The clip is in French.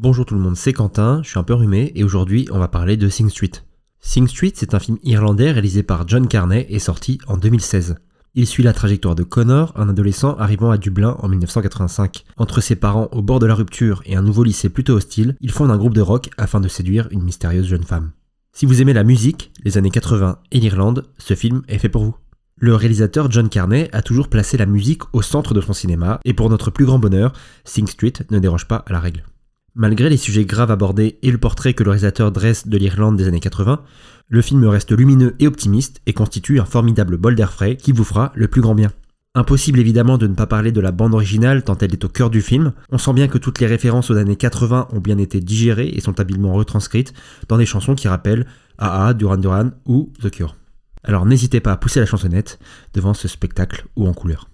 Bonjour tout le monde, c'est Quentin, je suis un peu rhumé et aujourd'hui on va parler de Sing Street. Sing Street, c'est un film irlandais réalisé par John Carney et sorti en 2016. Il suit la trajectoire de Connor, un adolescent arrivant à Dublin en 1985. Entre ses parents au bord de la rupture et un nouveau lycée plutôt hostile, il fonde un groupe de rock afin de séduire une mystérieuse jeune femme. Si vous aimez la musique, les années 80 et l'Irlande, ce film est fait pour vous. Le réalisateur John Carney a toujours placé la musique au centre de son cinéma, et pour notre plus grand bonheur, Sing Street ne déroge pas à la règle. Malgré les sujets graves abordés et le portrait que le réalisateur dresse de l'Irlande des années 80, le film reste lumineux et optimiste et constitue un formidable bol d'air frais qui vous fera le plus grand bien. Impossible évidemment de ne pas parler de la bande originale tant elle est au cœur du film. On sent bien que toutes les références aux années 80 ont bien été digérées et sont habilement retranscrites dans des chansons qui rappellent AA, Duran Duran ou The Cure. Alors n'hésitez pas à pousser la chansonnette devant ce spectacle ou en couleur.